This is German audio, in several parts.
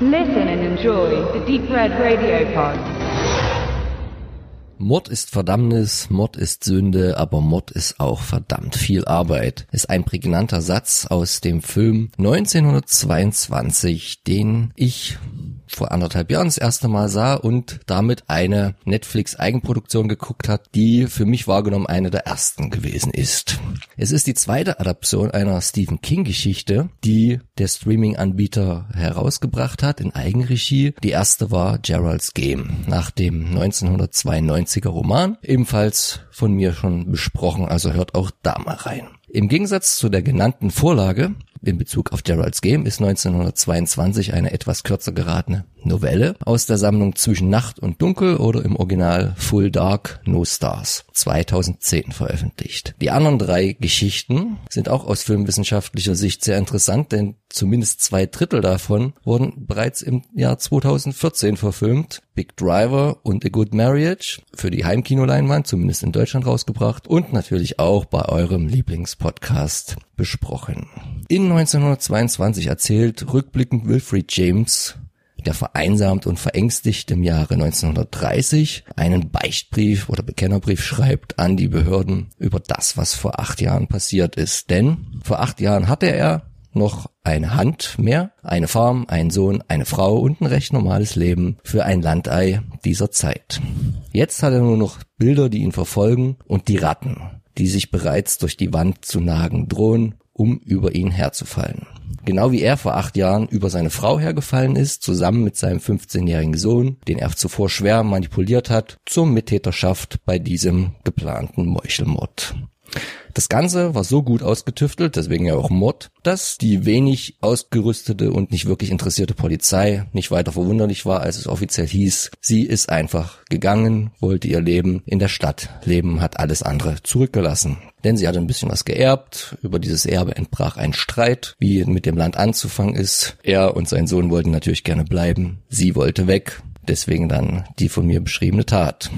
Listen and enjoy the Deep Red Radio Pod. Mord ist Verdammnis, Mord ist Sünde, aber Mord ist auch verdammt viel Arbeit. Ist ein prägnanter Satz aus dem Film 1922, den ich vor anderthalb Jahren das erste Mal sah und damit eine Netflix-Eigenproduktion geguckt hat, die für mich wahrgenommen eine der ersten gewesen ist. Es ist die zweite Adaption einer Stephen King-Geschichte, die der Streaming-Anbieter herausgebracht hat in Eigenregie. Die erste war Gerald's Game nach dem 1992er Roman, ebenfalls von mir schon besprochen, also hört auch da mal rein. Im Gegensatz zu der genannten Vorlage in Bezug auf Gerald's Game ist 1922 eine etwas kürzer geratene Novelle aus der Sammlung Zwischen Nacht und Dunkel oder im Original Full Dark No Stars 2010 veröffentlicht. Die anderen drei Geschichten sind auch aus filmwissenschaftlicher Sicht sehr interessant, denn zumindest zwei Drittel davon wurden bereits im Jahr 2014 verfilmt. Big Driver und A Good Marriage für die Heimkinoleinwand, zumindest in Deutschland rausgebracht und natürlich auch bei eurem Lieblingspodcast besprochen. In 1922 erzählt rückblickend Wilfried James der vereinsamt und verängstigt im Jahre 1930 einen Beichtbrief oder Bekennerbrief schreibt an die Behörden über das, was vor acht Jahren passiert ist. Denn vor acht Jahren hatte er noch eine Hand mehr, eine Farm, einen Sohn, eine Frau und ein recht normales Leben für ein Landei dieser Zeit. Jetzt hat er nur noch Bilder, die ihn verfolgen und die Ratten, die sich bereits durch die Wand zu nagen drohen, um über ihn herzufallen. Genau wie er vor acht Jahren über seine Frau hergefallen ist, zusammen mit seinem 15-jährigen Sohn, den er zuvor schwer manipuliert hat, zur Mittäterschaft bei diesem geplanten Meuchelmord. Das Ganze war so gut ausgetüftelt, deswegen ja auch Mod, dass die wenig ausgerüstete und nicht wirklich interessierte Polizei nicht weiter verwunderlich war, als es offiziell hieß, sie ist einfach gegangen, wollte ihr Leben in der Stadt leben, hat alles andere zurückgelassen. Denn sie hatte ein bisschen was geerbt, über dieses Erbe entbrach ein Streit, wie mit dem Land anzufangen ist. Er und sein Sohn wollten natürlich gerne bleiben, sie wollte weg, deswegen dann die von mir beschriebene Tat.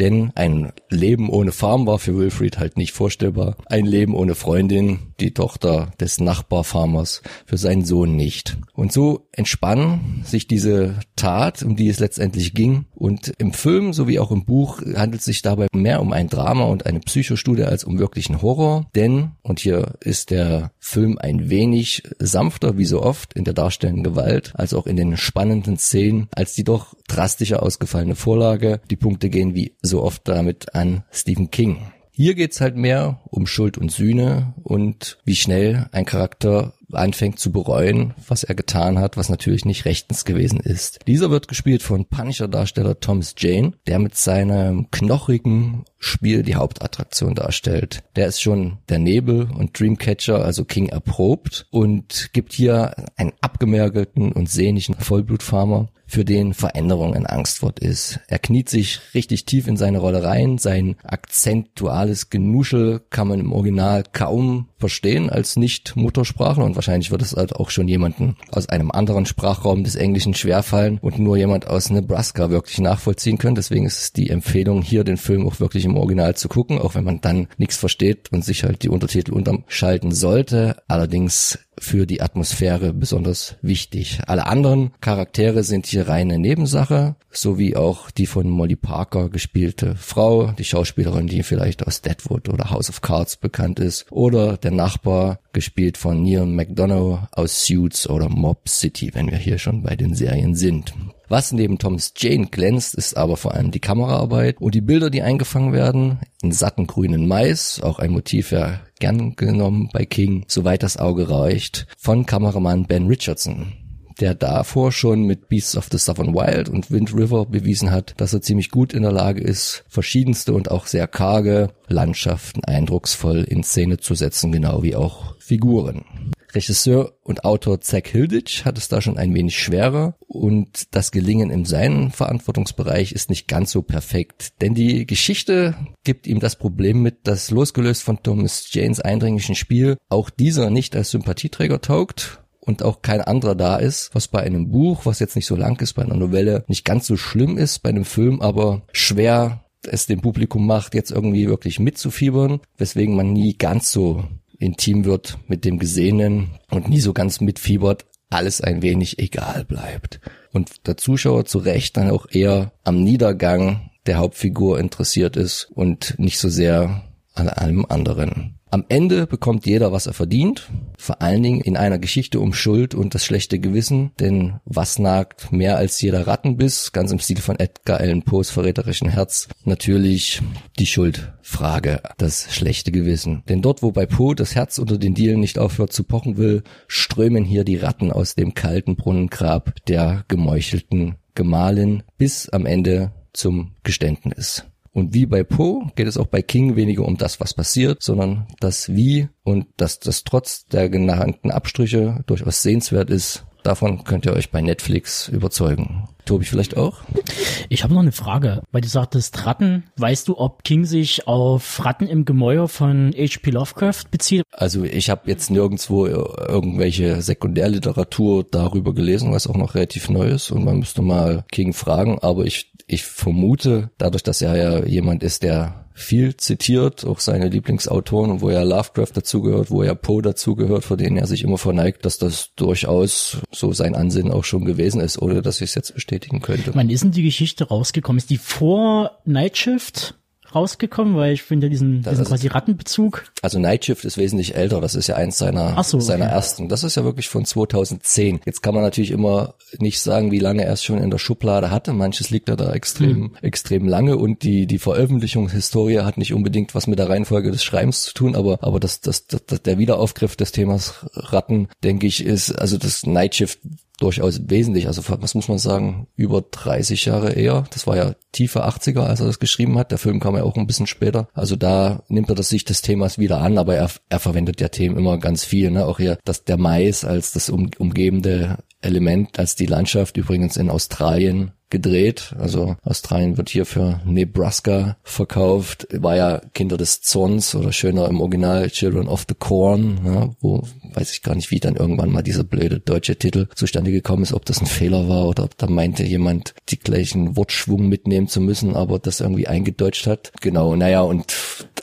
Denn ein Leben ohne Farm war für Wilfried halt nicht vorstellbar. Ein Leben ohne Freundin, die Tochter des Nachbarfarmers, für seinen Sohn nicht. Und so entspann sich diese Tat, um die es letztendlich ging. Und im Film sowie auch im Buch handelt es sich dabei mehr um ein Drama und eine Psychostudie als um wirklichen Horror. Denn, und hier ist der Film ein wenig sanfter, wie so oft, in der darstellenden Gewalt, als auch in den spannenden Szenen, als die doch drastischer ausgefallene Vorlage. Die Punkte gehen wie so oft damit an Stephen King. Hier geht's halt mehr um Schuld und Sühne und wie schnell ein Charakter anfängt zu bereuen, was er getan hat, was natürlich nicht rechtens gewesen ist. Dieser wird gespielt von Punisher-Darsteller Thomas Jane, der mit seinem knochigen Spiel die Hauptattraktion darstellt. Der ist schon der Nebel und Dreamcatcher, also King erprobt und gibt hier einen abgemergelten und sehnigen Vollblutfarmer, für den Veränderung ein Angstwort ist. Er kniet sich richtig tief in seine Rolle rein. Sein akzentuales Genuschel kann man im Original kaum verstehen als Nicht-Muttersprachler und wahrscheinlich wird es halt auch schon jemanden aus einem anderen Sprachraum des Englischen schwerfallen und nur jemand aus Nebraska wirklich nachvollziehen können. Deswegen ist es die Empfehlung, hier den Film auch wirklich im Original zu gucken, auch wenn man dann nichts versteht und sich halt die Untertitel unterschalten sollte. Allerdings für die Atmosphäre besonders wichtig. Alle anderen Charaktere sind hier reine Nebensache, sowie auch die von Molly Parker gespielte Frau, die Schauspielerin, die vielleicht aus Deadwood oder House of Cards bekannt ist, oder der Nachbar, gespielt von Neil McDonough aus Suits oder Mob City, wenn wir hier schon bei den Serien sind. Was neben Thomas Jane glänzt, ist aber vor allem die Kameraarbeit und die Bilder, die eingefangen werden, in satten grünen Mais, auch ein Motiv ja gern genommen bei King, soweit das Auge reicht, von Kameramann Ben Richardson der davor schon mit Beasts of the Southern Wild und Wind River bewiesen hat, dass er ziemlich gut in der Lage ist, verschiedenste und auch sehr karge Landschaften eindrucksvoll in Szene zu setzen, genau wie auch Figuren. Regisseur und Autor Zack Hilditch hat es da schon ein wenig schwerer. Und das Gelingen in seinem Verantwortungsbereich ist nicht ganz so perfekt, denn die Geschichte gibt ihm das Problem mit, dass losgelöst von Thomas Janes eindringlichen Spiel auch dieser nicht als Sympathieträger taugt und auch kein anderer da ist, was bei einem Buch, was jetzt nicht so lang ist, bei einer Novelle nicht ganz so schlimm ist, bei einem Film aber schwer es dem Publikum macht, jetzt irgendwie wirklich mitzufiebern, weswegen man nie ganz so intim wird mit dem Gesehenen und nie so ganz mitfiebert, alles ein wenig egal bleibt. Und der Zuschauer zu Recht dann auch eher am Niedergang der Hauptfigur interessiert ist und nicht so sehr an allem anderen. Am Ende bekommt jeder, was er verdient. Vor allen Dingen in einer Geschichte um Schuld und das schlechte Gewissen. Denn was nagt mehr als jeder Rattenbiss? Ganz im Stil von Edgar Allan Poes verräterischen Herz. Natürlich die Schuldfrage, das schlechte Gewissen. Denn dort, wo bei Poe das Herz unter den Dielen nicht aufhört zu pochen will, strömen hier die Ratten aus dem kalten Brunnengrab der gemeuchelten Gemahlin bis am Ende zum Geständnis. Und wie bei Poe geht es auch bei King weniger um das, was passiert, sondern das Wie und dass das trotz der genannten Abstriche durchaus sehenswert ist. Davon könnt ihr euch bei Netflix überzeugen. Tobi vielleicht auch? Ich habe noch eine Frage, weil du sagtest Ratten. Weißt du, ob King sich auf Ratten im Gemäuer von H.P. Lovecraft bezieht? Also ich habe jetzt nirgendwo irgendwelche Sekundärliteratur darüber gelesen, was auch noch relativ neu ist und man müsste mal King fragen, aber ich ich vermute, dadurch, dass er ja jemand ist, der viel zitiert, auch seine Lieblingsautoren, wo ja Lovecraft dazugehört, wo ja Poe dazugehört, vor denen er sich immer verneigt, dass das durchaus so sein Ansinnen auch schon gewesen ist, ohne dass ich es jetzt bestätigen könnte. Wann ist denn die Geschichte rausgekommen? Ist die vor Night Shift? Rausgekommen, weil ich finde diesen, diesen quasi Rattenbezug. Also Night Shift ist wesentlich älter, das ist ja eins seiner, so, seiner okay. ersten. Das ist ja wirklich von 2010. Jetzt kann man natürlich immer nicht sagen, wie lange er es schon in der Schublade hatte. Manches liegt da da extrem, hm. extrem lange und die, die Veröffentlichungshistorie hat nicht unbedingt was mit der Reihenfolge des Schreibens zu tun, aber, aber das, das, das, der Wiederaufgriff des Themas Ratten, denke ich, ist, also das Night Shift durchaus wesentlich, also was muss man sagen, über 30 Jahre eher. Das war ja tiefe 80er, als er das geschrieben hat. Der Film kam ja auch ein bisschen später. Also da nimmt er das sich des Themas wieder an, aber er, er verwendet ja Themen immer ganz viel. Ne? Auch hier, dass der Mais als das um, umgebende Element, als die Landschaft übrigens in Australien gedreht. Also Australien wird hier für Nebraska verkauft. War ja Kinder des Zorns oder schöner im Original Children of the Corn, ja, wo weiß ich gar nicht, wie dann irgendwann mal dieser blöde deutsche Titel zustande gekommen ist, ob das ein Fehler war oder ob da meinte jemand, die gleichen Wortschwung mitnehmen zu müssen, aber das irgendwie eingedeutscht hat. Genau, naja, und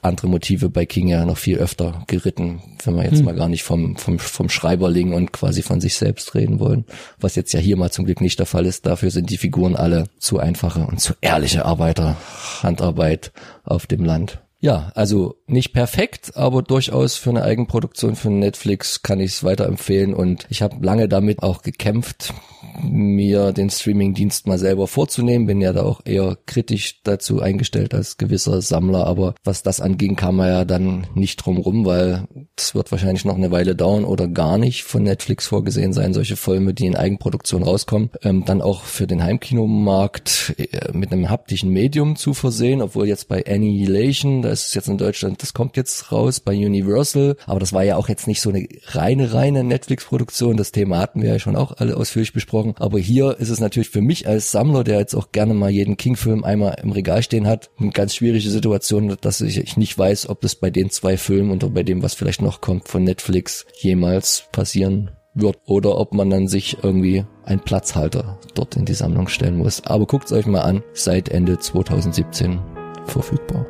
andere Motive bei King ja noch viel öfter geritten, wenn wir jetzt hm. mal gar nicht vom, vom, vom Schreiberling und quasi von sich selbst reden wollen, was jetzt ja hier mal zum Glück nicht der Fall ist. Dafür sind die Figuren alle zu einfache und zu ehrliche Arbeiter, Handarbeit auf dem Land. Ja, also nicht perfekt, aber durchaus für eine Eigenproduktion für Netflix kann ich es weiterempfehlen und ich habe lange damit auch gekämpft, mir den Streaming-Dienst mal selber vorzunehmen. Bin ja da auch eher kritisch dazu eingestellt als gewisser Sammler, aber was das anging, kam man ja dann nicht drum rum, weil es wird wahrscheinlich noch eine Weile dauern oder gar nicht von Netflix vorgesehen sein, solche Filme, die in Eigenproduktion rauskommen, ähm, dann auch für den Heimkinomarkt äh, mit einem haptischen Medium zu versehen, obwohl jetzt bei Annihilation, da ist es jetzt in Deutschland, das kommt jetzt raus bei Universal, aber das war ja auch jetzt nicht so eine reine, reine Netflix-Produktion. Das Thema hatten wir ja schon auch alle ausführlich besprochen. Aber hier ist es natürlich für mich als Sammler, der jetzt auch gerne mal jeden King-Film einmal im Regal stehen hat, eine ganz schwierige Situation, dass ich nicht weiß, ob das bei den zwei Filmen und bei dem, was vielleicht noch kommt von Netflix, jemals passieren wird oder ob man dann sich irgendwie einen Platzhalter dort in die Sammlung stellen muss. Aber guckt es euch mal an, seit Ende 2017 verfügbar.